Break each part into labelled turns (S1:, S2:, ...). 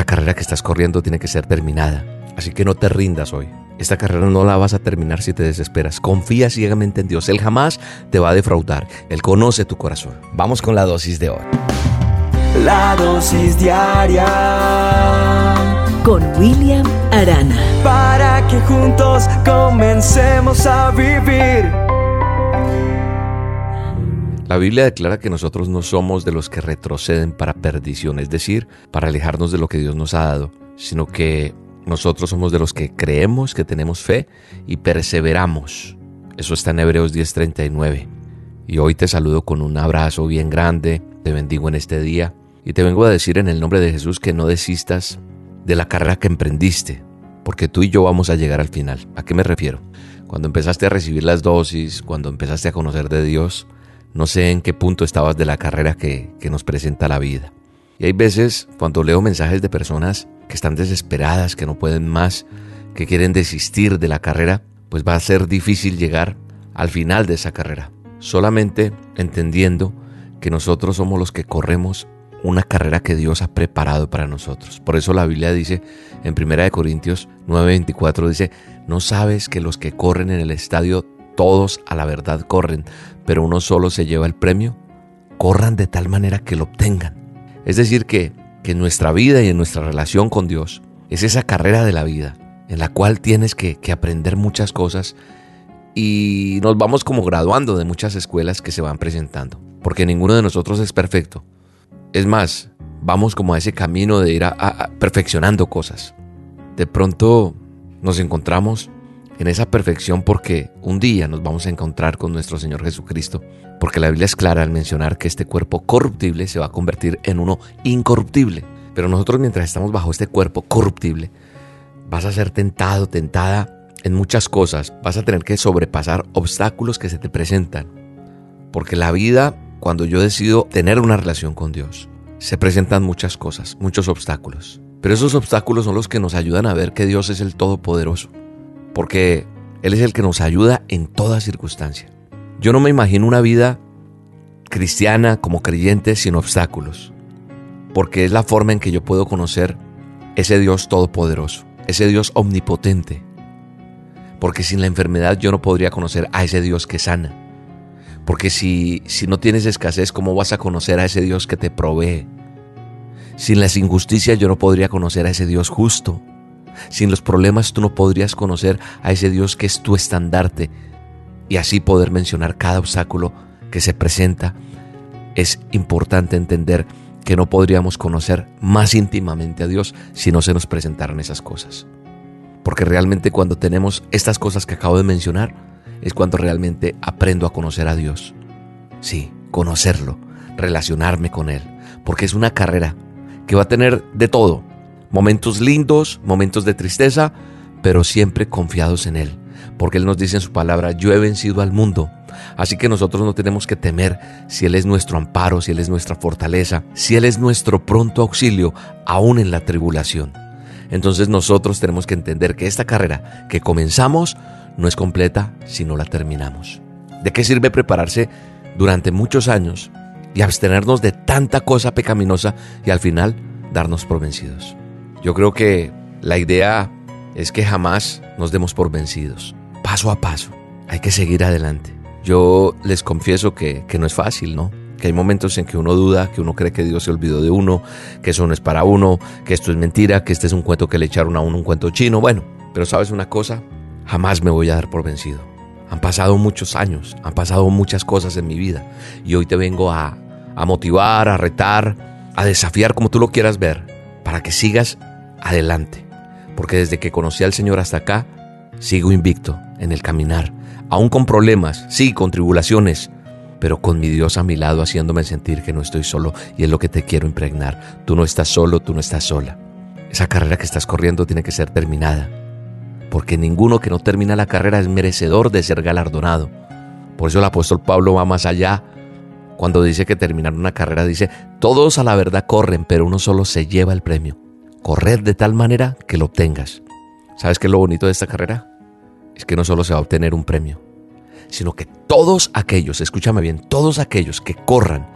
S1: esa carrera que estás corriendo tiene que ser terminada. Así que no te rindas hoy. Esta carrera no la vas a terminar si te desesperas. Confía ciegamente en Dios. Él jamás te va a defraudar. Él conoce tu corazón. Vamos con la dosis de hoy.
S2: La dosis diaria
S3: con William Arana.
S2: Para que juntos comencemos a vivir.
S1: La Biblia declara que nosotros no somos de los que retroceden para perdición, es decir, para alejarnos de lo que Dios nos ha dado, sino que nosotros somos de los que creemos, que tenemos fe y perseveramos. Eso está en Hebreos 10:39. Y hoy te saludo con un abrazo bien grande, te bendigo en este día y te vengo a decir en el nombre de Jesús que no desistas de la carrera que emprendiste, porque tú y yo vamos a llegar al final. ¿A qué me refiero? Cuando empezaste a recibir las dosis, cuando empezaste a conocer de Dios, no sé en qué punto estabas de la carrera que, nos presenta la vida. Y hay veces cuando leo mensajes de personas que están desesperadas, que no pueden más, que quieren desistir de la carrera, pues va a ser difícil llegar al final de esa carrera. Solamente entendiendo que nosotros somos los que corremos una carrera que Dios ha preparado para nosotros. Por eso la Biblia dice en 1 Corintios 9:24 dice, "No sabes que los que corren en el estadio todos a la verdad corren, pero uno solo se lleva el premio, corran de tal manera que lo obtengan. Es decir, que, que en nuestra vida y en nuestra relación con Dios es esa carrera de la vida en la cual tienes que, que aprender muchas cosas y nos vamos como graduando de muchas escuelas que se van presentando, porque ninguno de nosotros es perfecto. Es más, vamos como a ese camino de ir a perfeccionando cosas. De pronto nos encontramos en esa perfección porque un día nos vamos a encontrar con nuestro Señor Jesucristo, porque la Biblia es clara al mencionar que este cuerpo corruptible se va a convertir en uno incorruptible. Pero nosotros mientras estamos bajo este cuerpo corruptible, vas a ser tentado, tentada en muchas cosas, vas a tener que sobrepasar obstáculos que se te presentan. Porque la vida, cuando yo decido tener una relación con Dios, se presentan muchas cosas, muchos obstáculos. Pero esos obstáculos son los que nos ayudan a ver que Dios es el Todopoderoso porque Él es el que nos ayuda en toda circunstancia. Yo no me imagino una vida cristiana como creyente sin obstáculos, porque es la forma en que yo puedo conocer ese Dios todopoderoso, ese Dios omnipotente, porque sin la enfermedad yo no podría conocer a ese Dios que sana, porque si, si no tienes escasez, ¿cómo vas a conocer a ese Dios que te provee? Sin las injusticias yo no podría conocer a ese Dios justo. Sin los problemas tú no podrías conocer a ese Dios que es tu estandarte y así poder mencionar cada obstáculo que se presenta. Es importante entender que no podríamos conocer más íntimamente a Dios si no se nos presentaran esas cosas. Porque realmente cuando tenemos estas cosas que acabo de mencionar, es cuando realmente aprendo a conocer a Dios. Sí, conocerlo, relacionarme con Él, porque es una carrera que va a tener de todo, Momentos lindos, momentos de tristeza, pero siempre confiados en Él. Porque Él nos dice en su palabra, yo he vencido al mundo. Así que nosotros no tenemos que temer si Él es nuestro amparo, si Él es nuestra fortaleza, si Él es nuestro pronto auxilio, aún en la tribulación. Entonces nosotros tenemos que entender que esta carrera que comenzamos no es completa si no la terminamos. ¿De qué sirve prepararse durante muchos años y abstenernos de tanta cosa pecaminosa y al final darnos por vencidos? Yo creo que la idea es que jamás nos demos por vencidos. Paso a paso, hay que seguir adelante. Yo les confieso que, no es fácil, ¿no? Que hay momentos en que uno duda, que uno cree que Dios se olvidó de uno, que eso no es para uno, que esto es mentira, que este es un cuento que le echaron a uno, un cuento chino. Bueno, pero sabes una cosa, jamás me voy a dar por vencido. Han pasado muchos años, han pasado muchas cosas en mi vida y hoy te vengo a, a motivar, a retar, a desafiar como tú lo quieras ver, para que sigas adelante, porque desde que conocí al Señor hasta acá, sigo invicto en el caminar, aún con problemas, sí, con tribulaciones, pero con mi Dios a mi lado haciéndome sentir que no estoy solo y es lo que te quiero impregnar. Tú no estás solo, tú no estás sola. Esa carrera que estás corriendo tiene que ser terminada, porque ninguno que no termina la carrera es merecedor de ser galardonado. Por eso el apóstol Pablo va más allá. Cuando dice que terminar una carrera, dice, todos a la verdad corren, pero uno solo se lleva el premio correr de tal manera que lo obtengas. ¿Sabes qué es lo bonito de esta carrera? Es que no solo se va a obtener un premio, sino que todos aquellos, escúchame bien, todos aquellos que corran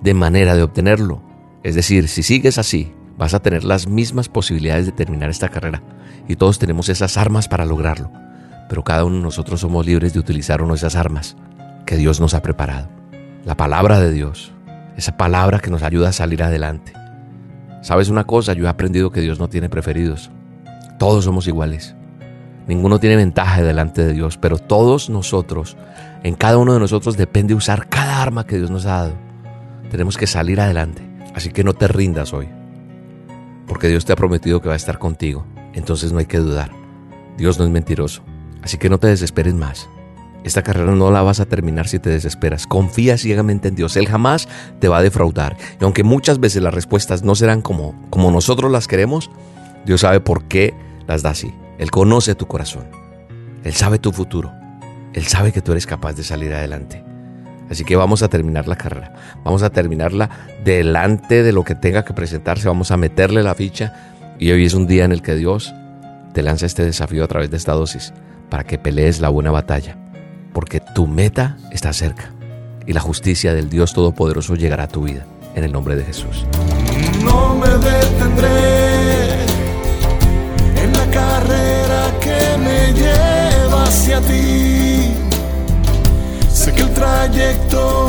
S1: de manera de obtenerlo, es decir, si sigues así, vas a tener las mismas posibilidades de terminar esta carrera y todos tenemos esas armas para lograrlo, pero cada uno de nosotros somos libres de utilizar una de esas armas que Dios nos ha preparado. La palabra de Dios, esa palabra que nos ayuda a salir adelante. ¿Sabes una cosa? Yo he aprendido que Dios no tiene preferidos. Todos somos iguales. Ninguno tiene ventaja delante de Dios, pero todos nosotros, en cada uno de nosotros depende usar cada arma que Dios nos ha dado. Tenemos que salir adelante. Así que no te rindas hoy, porque Dios te ha prometido que va a estar contigo. Entonces no hay que dudar. Dios no es mentiroso. Así que no te desesperes más. Esta carrera no la vas a terminar si te desesperas. Confía ciegamente en Dios. Él jamás te va a defraudar. Y aunque muchas veces las respuestas no serán como, como nosotros las queremos, Dios sabe por qué las da así. Él conoce tu corazón. Él sabe tu futuro. Él sabe que tú eres capaz de salir adelante. Así que vamos a terminar la carrera. Vamos a terminarla delante de lo que tenga que presentarse. Vamos a meterle la ficha. Y hoy es un día en el que Dios te lanza este desafío a través de esta dosis para que pelees la buena batalla. Porque tu meta está cerca. Y la justicia del Dios Todopoderoso llegará a tu vida. En el nombre de Jesús.
S2: No me detendré en la carrera que me lleva hacia ti. Sé que el trayecto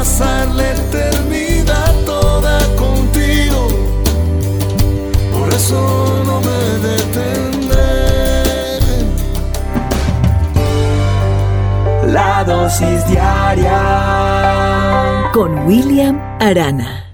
S2: pasar la eternidad toda contigo, por eso no me detendré. La dosis diaria
S3: Con William Arana.